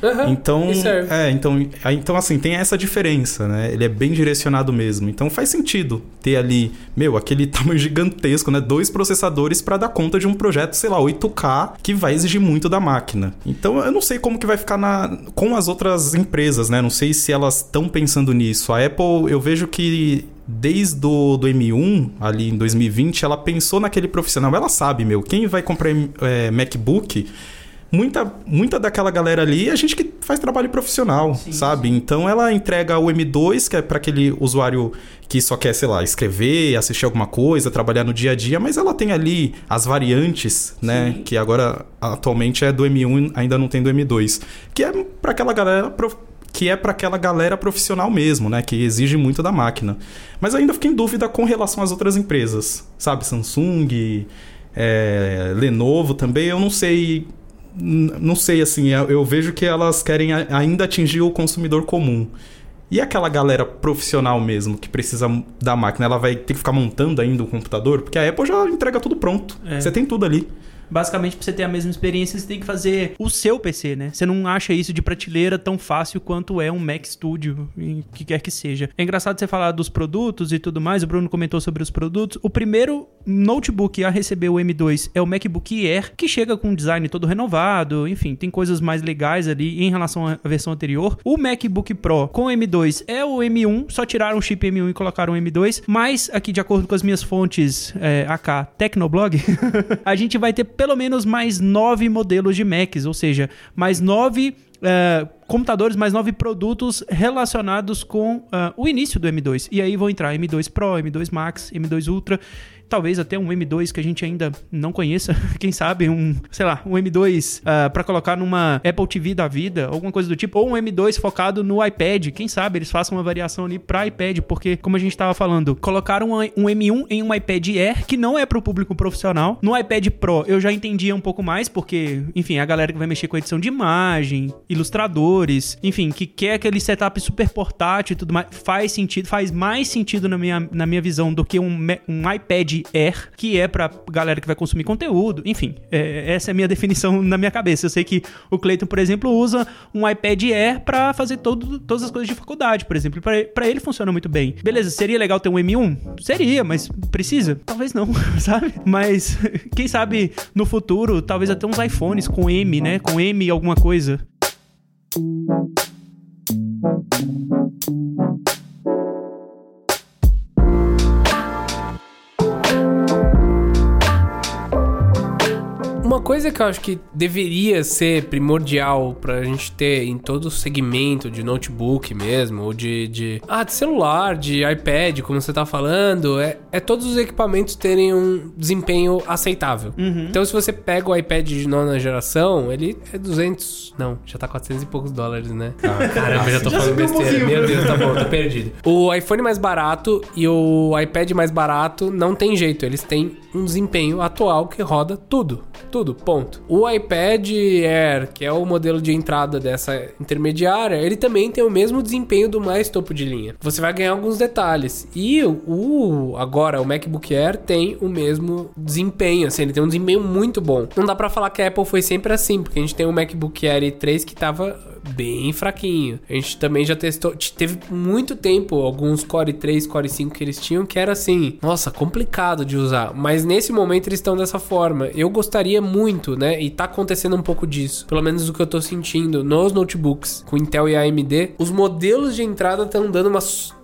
Aham, Então, e serve. é, então, então assim, tem essa diferença, né? Ele é bem direcionado mesmo. Então faz sentido ter ali, meu, aquele tamanho gigantesco, né? Dois processadores para dar conta de um projeto, sei lá, 8K, que vai exigir muito da máquina. Então eu não sei como que vai ficar na, com as outras empresas, né? Não sei se elas estão pensando nisso. A Apple, eu vejo que desde o do M1, ali em 2020, ela pensou naquele profissional. Ela sabe, meu, quem vai comprar é, MacBook muita, muita daquela galera ali é gente que faz trabalho profissional, sabe? Então ela entrega o M2, que é para aquele usuário que só quer, sei lá, escrever, assistir alguma coisa, trabalhar no dia a dia, mas ela tem ali as variantes, né? Que agora atualmente é do M1, ainda não tem do M2, que é para aquela galera que é para aquela galera profissional mesmo, né? Que exige muito da máquina. Mas ainda fico em dúvida com relação às outras empresas, sabe? Samsung, é, Lenovo também, eu não sei. Não sei, assim, eu, vejo que elas querem ainda atingir o consumidor comum. E aquela galera profissional mesmo, que precisa da máquina, ela vai ter que ficar montando ainda o computador? Porque a Apple já entrega tudo pronto. É. Você tem tudo ali. Basicamente, pra você ter a mesma experiência, você tem que fazer o seu PC, né? Você não acha isso de prateleira tão fácil quanto é um Mac Studio, em que quer que seja. É engraçado você falar dos produtos e tudo mais, o Bruno comentou sobre os produtos. O primeiro notebook a receber o M2 é o MacBook Air, que chega com um design todo renovado, enfim, tem coisas mais legais ali em relação à versão anterior. O MacBook Pro com M2 é o M1, só tiraram o chip M1 e colocaram o M2, mas aqui, de acordo com as minhas fontes é, AK Tecnoblog, a gente vai ter pelo menos mais nove modelos de Macs, ou seja, mais nove é, computadores mais novos e produtos relacionados com uh, o início do M2. E aí vão entrar M2 Pro, M2 Max, M2 Ultra talvez até um M2 que a gente ainda não conheça, quem sabe um, sei lá, um M2 uh, ah, para colocar numa Apple TV da vida, alguma coisa do tipo, ou um M2 focado no iPad, quem sabe eles façam uma variação ali para iPad, porque como a gente estava falando, colocaram um, um M1 em um iPad Air que não é para o público profissional. No iPad Pro eu já entendia um pouco mais, porque, enfim, a galera que vai mexer com edição de imagem, ilustradores, enfim, que quer aquele setup super portátil e tudo mais, faz sentido, faz mais sentido na minha, na minha visão do que um, um iPad Air, que é pra galera que vai consumir conteúdo. Enfim, é, essa é a minha definição na minha cabeça. Eu sei que o Clayton, por exemplo, usa um iPad Air para fazer todo, todas as coisas de faculdade, por exemplo. Para ele funciona muito bem. Beleza, seria legal ter um M1? Seria, mas precisa? Talvez não, sabe? Mas quem sabe no futuro, talvez até uns iPhones com M, né? Com M alguma coisa. Uma coisa que eu acho que deveria ser primordial pra gente ter em todo o segmento de notebook mesmo, ou de, de, ah, de celular, de iPad, como você tá falando, é, é todos os equipamentos terem um desempenho aceitável. Uhum. Então, se você pega o iPad de nona geração, ele é 200, não, já tá 400 e poucos dólares, né? Ah, caramba, já tô já falando besteira. Meu Deus, tá bom, tô perdido. O iPhone mais barato e o iPad mais barato não tem jeito, eles têm um desempenho atual que roda tudo, tudo tudo, ponto. O iPad Air, que é o modelo de entrada dessa intermediária, ele também tem o mesmo desempenho do mais topo de linha. Você vai ganhar alguns detalhes. E o agora o MacBook Air tem o mesmo desempenho, assim, ele tem um desempenho muito bom. Não dá para falar que a Apple foi sempre assim, porque a gente tem o MacBook Air 3 que tava bem fraquinho. A gente também já testou, teve muito tempo alguns Core 3, Core 5 que eles tinham que era assim, nossa, complicado de usar, mas nesse momento eles estão dessa forma. Eu gostaria muito, né, e tá acontecendo um pouco disso, pelo menos o que eu tô sentindo nos notebooks com Intel e AMD, os modelos de entrada estão dando uma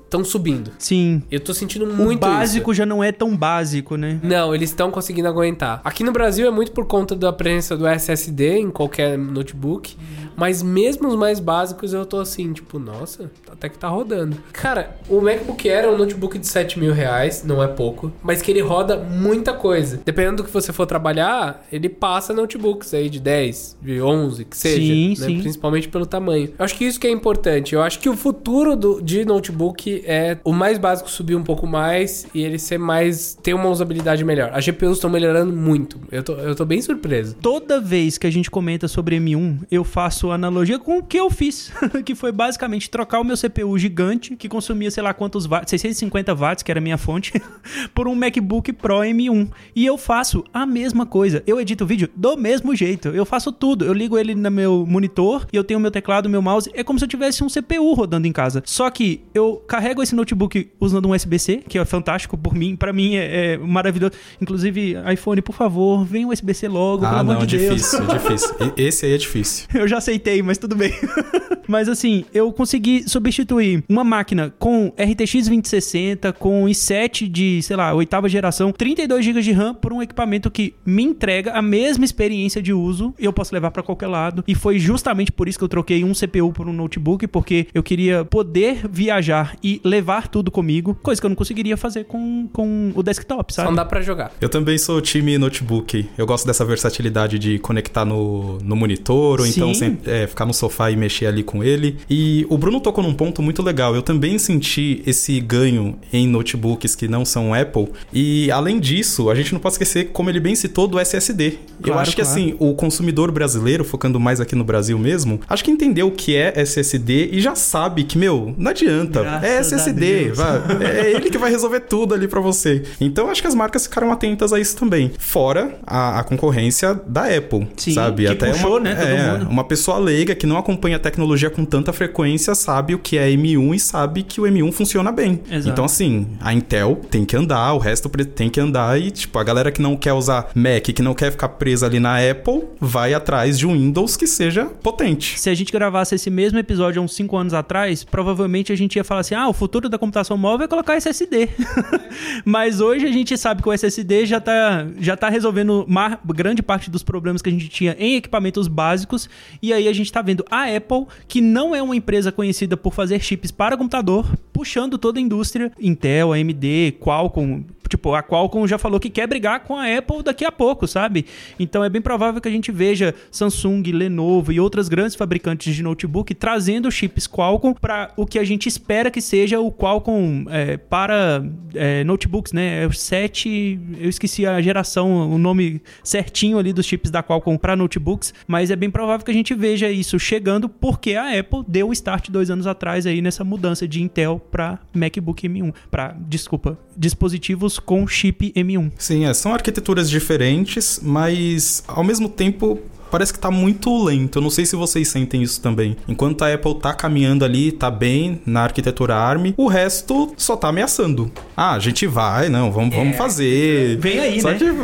estão subindo. Sim. Eu tô sentindo muito O básico isso. já não é tão básico, né? Não, eles estão conseguindo aguentar. Aqui no Brasil é muito por conta da presença do SSD em qualquer notebook. Mas mesmo os mais básicos eu tô assim, tipo, nossa, até que tá rodando. Cara, o MacBook Air é um notebook de 7 mil reais, não é pouco, mas que ele roda muita coisa. Dependendo do que você for trabalhar, ele passa notebooks aí de 10, de 11, que seja. Sim, né? sim. Principalmente pelo tamanho. Eu acho que isso que é importante. Eu acho que o futuro do, de notebook é o mais básico subir um pouco mais e ele ser mais. ter uma usabilidade melhor. As GPUs estão melhorando muito. Eu tô, eu tô bem surpreso. Toda vez que a gente comenta sobre M1, eu faço analogia com o que eu fiz, que foi basicamente trocar o meu CPU gigante, que consumia sei lá quantos watts, 650 watts, que era a minha fonte, por um MacBook Pro M1. E eu faço a mesma coisa. Eu edito vídeo do mesmo jeito. Eu faço tudo. Eu ligo ele no meu monitor e eu tenho meu teclado, meu mouse. É como se eu tivesse um CPU rodando em casa. Só que eu carrego esse notebook usando um USB-C, que é fantástico por mim. para mim é, é, maravilhoso. Inclusive, iPhone, por favor, vem um USB-C logo, ah, pelo não, amor de difícil, Deus. difícil. Esse aí é difícil. eu já sei aceitei, mas tudo bem. mas assim, eu consegui substituir uma máquina com RTX 2060, com i7 de, sei lá, oitava geração, 32 GB de RAM por um equipamento que me entrega a mesma experiência de uso e eu posso levar para qualquer lado. E foi justamente por isso que eu troquei um CPU por um notebook, porque eu queria poder viajar e levar tudo comigo, coisa que eu não conseguiria fazer com, com o desktop, sabe? Só não dá pra jogar. Eu também sou time notebook. Eu gosto dessa versatilidade de conectar no, no monitor, ou Sim. então sempre é, ficar no sofá e mexer ali com ele. E o Bruno tocou num ponto muito legal. Eu também senti esse ganho em notebooks que não são Apple. E além disso, a gente não pode esquecer, como ele bem citou, do SSD. Claro, eu acho que claro. assim, o consumidor brasileiro, focando mais aqui no Brasil mesmo, acho que entendeu o que é SSD e já sabe que, meu, não adianta. Graças é SSD. Vai, é ele que vai resolver tudo ali para você. Então acho que as marcas ficaram atentas a isso também. Fora a, a concorrência da Apple, Sim, sabe? Até puxou, uma, né? É, uma pessoa leiga que não acompanha a tecnologia com tanta frequência sabe o que é M1 e sabe que o M1 funciona bem. Exato. Então, assim, a Intel tem que andar, o resto tem que andar e, tipo, a galera que não quer usar Mac, que não quer ficar presa ali na Apple, vai atrás de um Windows que seja potente. Se a gente gravasse esse mesmo episódio há uns 5 anos atrás, provavelmente a gente ia falar assim: ah, o futuro da computação móvel é colocar SSD. Mas hoje a gente sabe que o SSD já tá, já tá resolvendo uma grande parte dos problemas que a gente tinha em equipamentos básicos. E aí a gente tá vendo a Apple, que não é uma empresa conhecida por fazer chips para computador, puxando toda a indústria, Intel, AMD, Qualcomm. Tipo, a Qualcomm já falou que quer brigar com a Apple daqui a pouco, sabe? Então é bem provável que a gente veja Samsung, Lenovo e outras grandes fabricantes de notebook trazendo chips Qualcomm para o que a gente espera que seja o Qualcomm é, para é, notebooks, né? É o 7, eu esqueci a geração, o nome certinho ali dos chips da Qualcomm para notebooks, mas é bem provável que a gente veja isso chegando porque a Apple deu o start dois anos atrás aí nessa mudança de Intel para MacBook M1, para desculpa, dispositivos com chip M1. Sim, é, são arquiteturas diferentes, mas ao mesmo tempo parece que tá muito lento. Eu não sei se vocês sentem isso também. Enquanto a Apple tá caminhando ali, tá bem na arquitetura ARM, o resto só tá ameaçando. Ah, a gente vai, não, vamos, vamos fazer. Vem aí, Só né? que.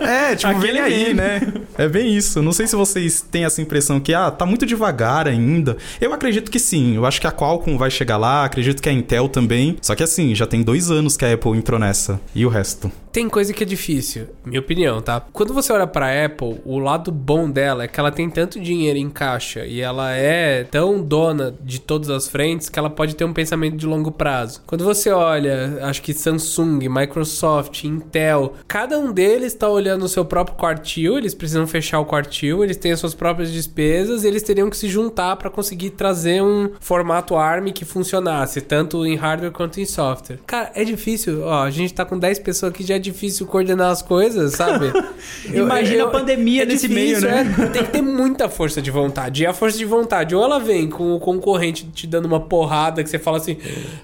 É, tipo, vem aí, né? É bem isso. Não sei se vocês têm essa impressão que, ah, tá muito devagar ainda. Eu acredito que sim. Eu acho que a Qualcomm vai chegar lá, acredito que a Intel também. Só que assim, já tem dois anos que a Apple entrou nessa. E o resto? Tem coisa que é difícil, minha opinião, tá? Quando você olha pra Apple, o lado bom dela é que ela tem tanto dinheiro em caixa e ela é tão dona de todas as frentes que ela pode ter um pensamento de longo prazo. Quando você olha, acho que Samsung, Microsoft, Intel, cada um deles tá olhando o seu próprio quartil, eles precisam fechar o quartil, eles têm as suas próprias despesas, e eles teriam que se juntar pra conseguir trazer um formato ARM que funcionasse, tanto em hardware quanto em software. Cara, é difícil, ó, a gente tá com 10 pessoas aqui, já difícil coordenar as coisas, sabe? Imagina a pandemia nesse meio, né? é, tem que ter muita força de vontade. E a força de vontade, ou ela vem com o concorrente te dando uma porrada que você fala assim,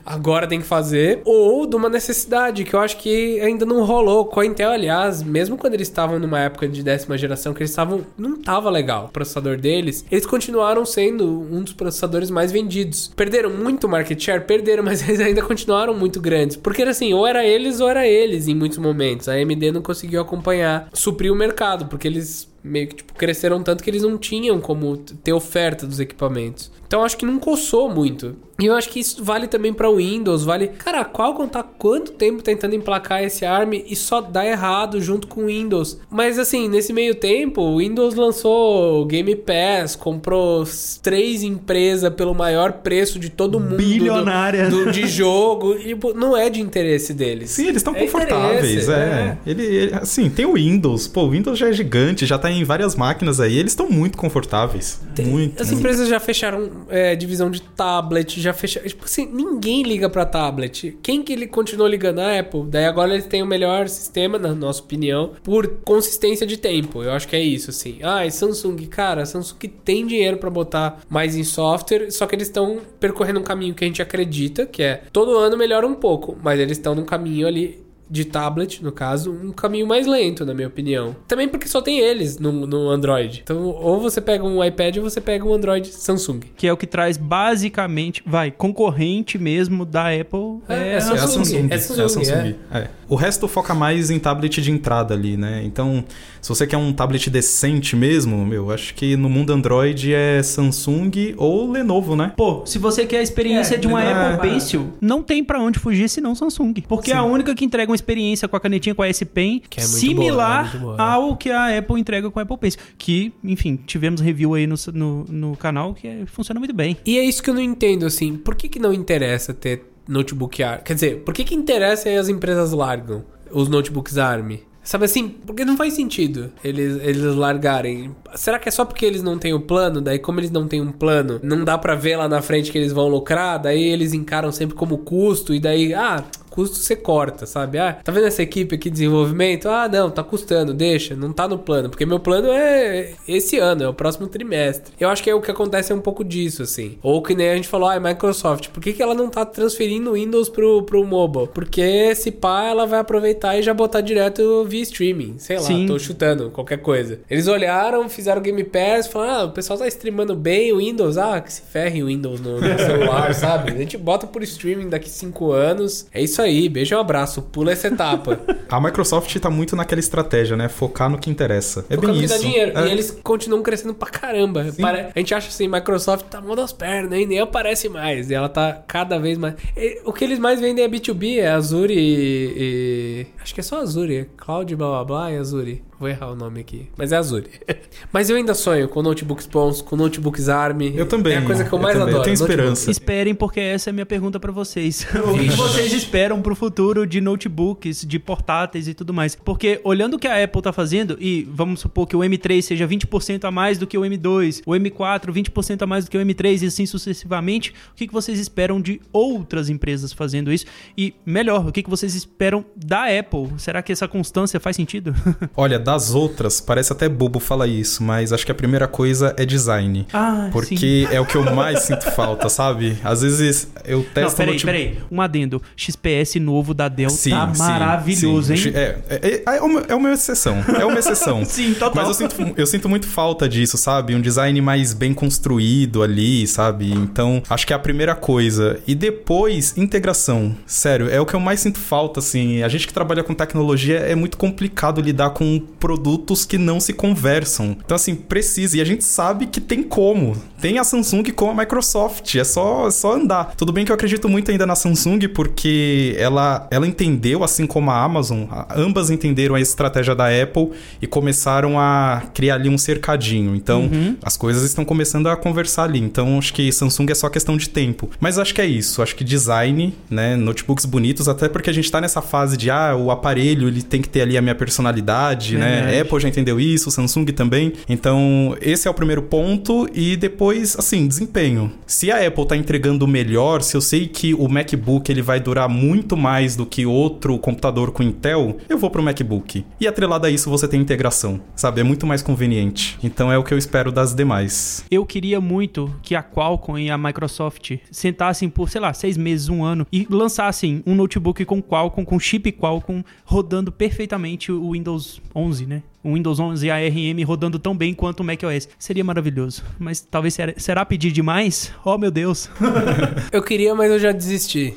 agora tem que fazer, ou de uma necessidade, que eu acho que ainda não rolou. Com a Intel, aliás, mesmo quando eles estavam numa época de décima geração, que eles estavam. Não tava legal o processador deles, eles continuaram sendo um dos processadores mais vendidos. Perderam muito market share, perderam, mas eles ainda continuaram muito grandes. Porque era assim, ou era eles ou era eles em muitos momentos. A AMD não conseguiu acompanhar, suprir o mercado, porque eles meio que tipo, cresceram tanto que eles não tinham como ter oferta dos equipamentos. Então acho que não coçou muito. E eu acho que isso vale também para o Windows, vale. Cara, a Qualcomm tá quanto tempo tentando emplacar esse ARM e só dá errado junto com o Windows. Mas assim, nesse meio tempo, o Windows lançou Game Pass, comprou três empresas pelo maior preço de todo mundo. do- Bilionária. Do, de jogo. E pô, não é de interesse deles. Sim, eles estão É confortáveis, é. Ele, ele- assim, tem o Windows. Pô, o Windows já é gigante, já tá em várias máquinas aí. Eles estão muito confortáveis. muito. As muito. empresas já fecharam é, divisão de tablet, já fecharam. Tipo assim, ninguém liga pra tablet. Quem que ele continuou ligando? A Apple. Daí agora eles têm o melhor sistema, na nossa opinião, por consistência de tempo. Eu acho que é isso, assim. Ah, e Samsung, cara, a Samsung tem dinheiro pra botar mais em software, só que eles estão percorrendo um caminho que a gente acredita, que é todo ano melhora um pouco, mas eles estão num caminho ali de tablet, no caso, um caminho mais lento, na minha opinião. Também porque só tem eles no, no Android. Então, ou você pega um iPad ou você pega um Android Samsung. que é o que traz basicamente, vai, concorrente mesmo da Apple. É, É, é a É a Samsung. Samsung. É Samsung, é. O resto foca mais em tablet de entrada ali, né? Então, se você quer um tablet decente mesmo, meu, acho que no mundo Android é Samsung ou Lenovo, né? Pô, se você quer a experiência É, de uma é, Apple é. Pencil, não tem pra onde fugir senão Samsung. Porque é a única que entrega uma experiência com a canetinha com a S Pen Que é muito similar boa, é boa, ao que a Apple entrega com a Apple Pencil. Que, enfim, tivemos review aí no, no, no canal que é- funciona muito bem. E é isso que eu não entendo, assim. Por que, que não interessa ter notebook ARM? Quer dizer, por que, que interessa e as empresas largam os notebooks ARM? Sabe assim? Porque não faz sentido eles, eles largarem. Será que é só porque eles não têm o plano? Daí, como eles não têm um plano, não dá pra ver lá na frente que eles vão lucrar. Daí eles encaram sempre como custo. E daí, ah, custos você corta, sabe? Ah, tá vendo essa equipe aqui de desenvolvimento? Ah, não, tá custando, deixa, não tá no plano. Porque meu plano é esse ano, é o próximo trimestre. Eu acho que é o que acontece é um pouco disso, assim. Ou que nem a gente falou, ah, é Microsoft, por que, que ela não tá transferindo Windows pro, pro mobile? Porque se pá, ela vai aproveitar e já botar direto via streaming. Sei lá, Sim. tô chutando, qualquer coisa. Eles olharam, fizeram Game Pass, falaram, ah, o pessoal tá streamando bem o Windows, ah, que se ferre o Windows no, no celular, sabe? A gente bota por streaming daqui cinco anos. É isso aí, beijo um abraço, pula essa etapa. A Microsoft tá muito naquela estratégia, né? Focar no que interessa. É Focar bem dá isso. dinheiro. É. E eles continuam crescendo pra caramba. Pare- A gente acha assim, Microsoft tá mão das pernas, hein? nem aparece mais. E ela tá cada vez mais. E o que eles mais vendem é B2B, é Azure e. e- Acho que é só Azure. é Cloud, blá blá blá e Azure. Vou errar o nome aqui. Mas é Azure. Mas eu ainda sonho com notebooks bons, com notebooks ARM. Eu também. É a coisa que eu eu mais também. Eu adoro. tenho esperança. Esperem, porque essa é a minha pergunta pra vocês. o que vocês esperam pro futuro de notebooks, de portáteis e tudo mais? Porque olhando o que a Apple tá fazendo, e vamos supor que o M3 seja 20% a mais do que o M2, o M4 20% a mais do que o M3 e assim sucessivamente, o que vocês esperam de outras empresas fazendo isso? E melhor, o que que vocês esperam da Apple? Será que essa constância faz sentido? Olha, das outras, parece até bobo falar isso, mas acho que a primeira coisa é design. ah, Porque é o que eu mais sinto falta, sabe? Às vezes eu testo Não, peraí, notebook- peraí. Um adendo. XPS novo da Dell Sim, tá sim, maravilhoso, sim. hein? É, é, é, uma, é uma exceção. É uma exceção. Sim, total. Mas eu sinto, eu sinto muito falta disso, sabe? Um design mais bem construído ali, sabe? Então, acho que é a primeira coisa. E depois, integração. Sério, é o que eu mais sinto falta, assim. A gente que trabalha com tecnologia é muito complicado lidar com produtos que não se conversam. Então, assim, precisa. E a gente sabe que tem como. Tem a Samsung com a Microsoft. É só, é só andar. Tudo bem que eu acredito muito ainda na Samsung, porque ela, ela entendeu, assim como a Amazon, ambas entenderam a estratégia da Apple e começaram a criar ali um cercadinho. Então, as coisas estão começando a conversar ali. Então, acho que Samsung é só questão de tempo. Mas acho que é isso. Acho que design, né? Notebooks bonitos, até porque a gente tá nessa fase de, ah, o aparelho, ele tem que ter ali a minha personalidade, né? Verdade. Apple já entendeu isso, Samsung também. Então, esse é o primeiro ponto. E depois, assim, desempenho. Se a Apple tá entregando melhor, se eu sei que o MacBook ele vai durar muito mais do que outro computador com Intel, eu vou pro MacBook. E atrelado a isso, você tem integração, sabe? É muito mais conveniente. Então, é o que eu espero das demais. Eu queria muito que a Qualcomm e a Microsoft sentassem por, sei lá, seis meses, um ano e lançassem um notebook com Qualcomm, com chip Qualcomm, rodando perfeitamente o Windows 11, né? O Windows 11 ARM rodando tão bem quanto o macOS. Seria maravilhoso. Mas talvez será, será pedir demais? Oh, meu Deus. Eu queria, mas eu já desisti.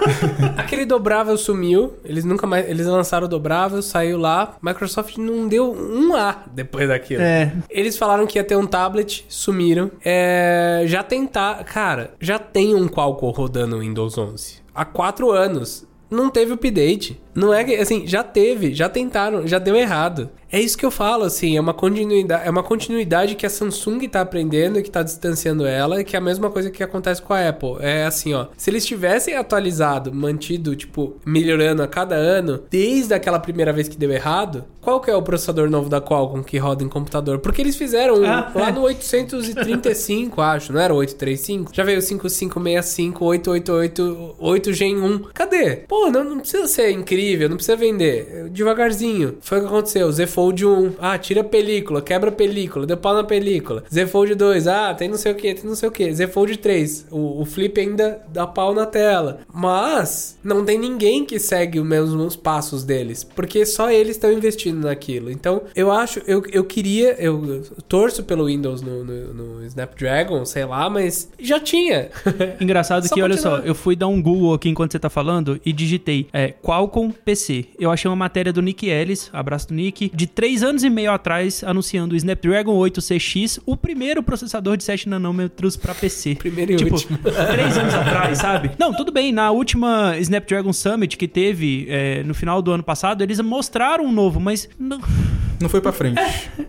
Aquele dobrável sumiu. Eles nunca mais. Eles lançaram o dobrável, saiu lá. Microsoft não deu um A depois daquilo. É. Eles falaram que ia ter um tablet, sumiram. É, já tentar. Cara, já tem um Qualcomm rodando o Windows 11 há quatro anos. Não teve update. Não é que, assim, já teve, já tentaram, já deu errado. É isso que eu falo, assim, é uma continuidade, é uma continuidade que a Samsung tá aprendendo e que tá distanciando ela, e que é a mesma coisa que acontece com a Apple. É assim, ó, se eles tivessem atualizado, mantido, tipo, melhorando a cada ano, desde aquela primeira vez que deu errado, qual que é o processador novo da Qualcomm que roda em computador? Porque eles fizeram Ah, lá é. no 835, acho, não era o 835? Já veio o 5565, 888, 8 Gen 1. Cadê? Pô, não, não precisa ser incrível, não precisa vender. Devagarzinho. Foi o que aconteceu. Z Fold 1, ah, tira a película, quebra a película, deu pau na película. Z Fold 2, ah, tem não sei o que, tem não sei o que. Z Fold 3, o, o flip ainda dá pau na tela. Mas não tem ninguém que segue os mesmos passos deles, porque só eles estão investindo naquilo. Então, eu acho, eu, eu queria, eu torço pelo Windows no, no, no Snapdragon, sei lá, mas já tinha. Engraçado Só que, olha só, continuar. eu fui dar um Google aqui enquanto você tá falando e digitei é, Qualcomm PC. Eu achei uma matéria do Nick Ellis, abraço do Nick, de três anos e meio atrás, anunciando o Snapdragon 8 CX, o primeiro processador de 7 nanômetros pra PC. Primeiro e tipo, último. três anos atrás, sabe? Não, tudo bem, na última Snapdragon Summit que teve é, no final do ano passado, eles mostraram um novo, mas... Não... Não foi pra frente.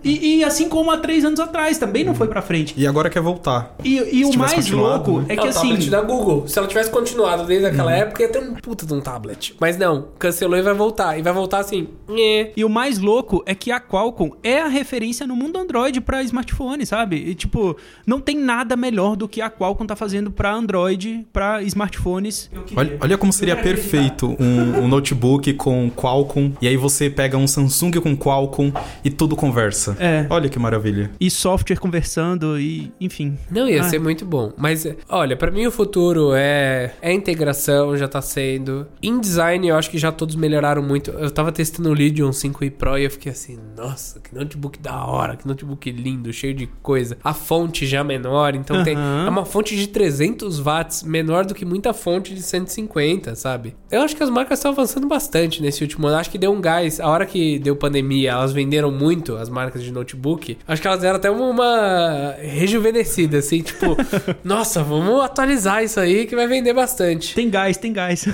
E, e assim como há três anos atrás, também não foi pra frente. E agora quer voltar. E, e o mais louco né? é que É o assim. tablet da Google. Se ela tivesse continuado desde aquela época, ia ter um puta de um tablet. Mas não, cancelou e vai voltar. E vai voltar assim. nhê. E o mais louco é que a Qualcomm é a referência no mundo Android pra smartphone, sabe? E, tipo, não tem nada melhor do que a Qualcomm tá fazendo pra Android, pra smartphones. Olha, olha como seria perfeito um, um notebook com Qualcomm, e aí você pega um Samsung com Qualcomm e tudo conversa. É. Olha que maravilha. E software conversando e, enfim. Não, ia Ah. ser muito bom. Mas, é, olha, pra mim o futuro é, é integração, já tá sendo. Em design, eu acho que já todos melhoraram muito. Eu tava testando o Legion 5i Pro e eu fiquei assim, nossa, que notebook da hora, que notebook lindo, cheio de coisa. A fonte já menor, então tem. Aham. É uma fonte de 300 watts, menor do que muita fonte de 150, sabe? Eu acho que as marcas estão avançando bastante nesse último ano. Acho que deu um gás. A hora que deu pandemia, elas venderam muito as marcas de notebook. Acho que elas deram até uma rejuvenescida, assim, tipo, nossa, vamos atualizar isso aí que vai vender bastante. Tem gás, tem gás.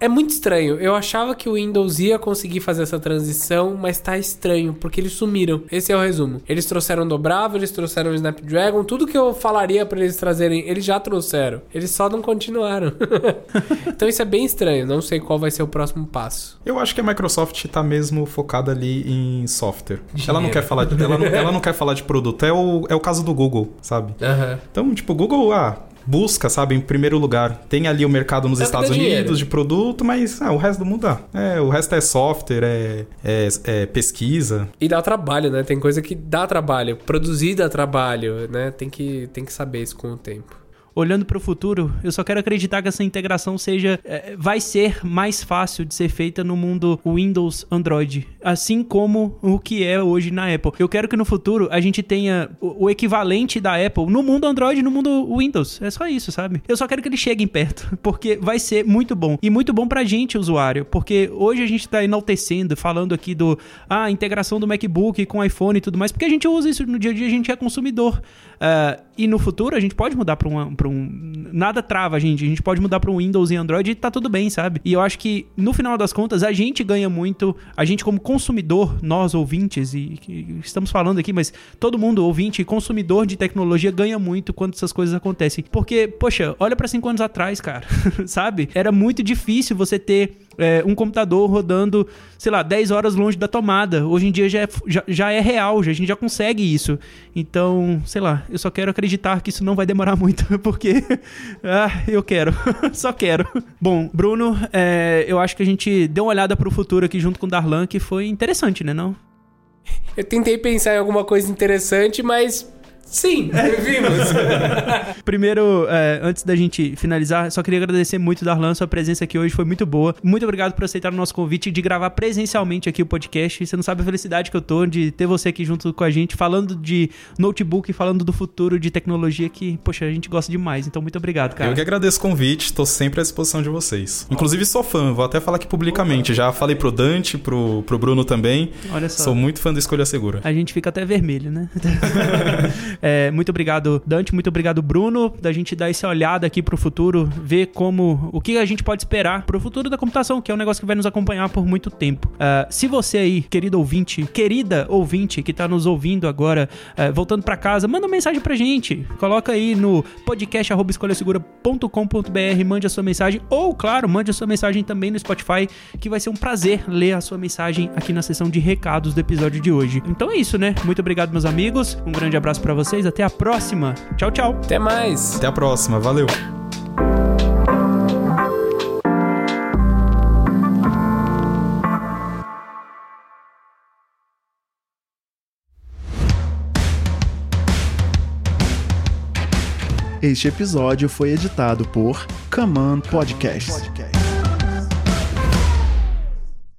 É muito estranho. Eu achava que o Windows ia conseguir fazer essa transição, mas tá estranho, porque eles sumiram. Esse é o resumo. Eles trouxeram dobrável, eles trouxeram o Snapdragon, tudo que eu falaria pra eles trazerem, eles já trouxeram. Eles só não continuaram. então isso é bem estranho. Não sei qual vai ser o próximo passo. Eu acho que a Microsoft tá mesmo focada ali em software. Ela não Dinheiro. quer falar de, ela não, ela não quer falar de produto. É o, é o caso do Google, sabe? Aham. Então, tipo, o Google, ah, busca, sabe, em primeiro lugar. Tem ali o mercado nos É Estados dá Unidos dinheiro. de produto, mas ah, o resto do mundo, ah, é, o resto é software, é, é, é pesquisa. E dá trabalho, né? Tem coisa que dá trabalho. Produzir dá trabalho, né? Tem que, tem que saber isso com o tempo. Olhando para o futuro, eu só quero acreditar que essa integração seja eh, vai ser mais fácil de ser feita no mundo Windows Android, assim como o que é hoje na Apple. Eu quero que no futuro a gente tenha o, o equivalente da Apple no mundo Android, no mundo Windows. É só isso, sabe? Eu só quero que eles cheguem perto, porque vai ser muito bom e muito bom pra gente usuário, porque hoje a gente tá enaltecendo, falando aqui do ah, integração do MacBook com iPhone e tudo mais, porque a gente usa isso no dia a dia, a gente é consumidor. Ah, e no futuro a gente pode mudar pra um, um. Nada trava gente. A gente pode mudar pra um Windows e Android e tá tudo bem, sabe? E eu acho que no final das contas a gente ganha muito. A gente, como consumidor, nós ouvintes, e, que estamos falando aqui, mas todo mundo, ouvinte e consumidor de tecnologia, ganha muito quando essas coisas acontecem. Porque, poxa, olha pra cinco anos atrás, cara. sabe? Era muito difícil você ter é, um computador rodando, sei lá, 10 horas longe da tomada. Hoje em dia já é, já, já é real, já, a gente já consegue isso. Então, sei lá, eu só quero acreditar que isso não vai demorar muito, porque ah, eu quero, só quero. Bom, Bruno, é, eu acho que a gente deu uma olhada pro futuro aqui junto com o Darlan, que foi interessante, né, não? Eu tentei pensar em alguma coisa interessante, mas sim, vimos. Primeiro, é, antes da gente finalizar, só queria agradecer muito, Darlan, sua presença aqui hoje foi muito boa. Muito obrigado por aceitar o nosso convite de gravar presencialmente aqui o podcast. Você não sabe a felicidade que eu tô de ter você aqui junto com a gente, falando de notebook, falando do futuro de tecnologia que, poxa, a gente gosta demais. Então, muito obrigado, cara. Eu que agradeço o convite, tô sempre à disposição de vocês. Inclusive sou fã, vou até falar aqui publicamente. Já falei pro Dante, pro, pro Bruno também. Olha só. Sou muito fã da Escolha Segura. A gente fica até vermelho, né? É, muito obrigado, Dante. Muito obrigado, Bruno, da gente dar essa olhada aqui pro futuro, ver como o que a gente pode esperar pro futuro da computação, que é um negócio que vai nos acompanhar por muito tempo. Ah, se você aí, querido ouvinte, querida ouvinte que tá nos ouvindo agora, ah, voltando pra casa, manda uma mensagem pra gente. Coloca aí no podcast@escolhasegura.com.br, mande a sua mensagem ou, claro, mande a sua mensagem também no Spotify, que vai ser um prazer ler a sua mensagem aqui na seção de recados do episódio de hoje. Então é isso, né? Muito obrigado, meus amigos. Um grande abraço pra vocês. Até a próxima. Tchau, tchau. Até mais. Até a próxima, valeu! Este episódio foi editado por Command Podcast.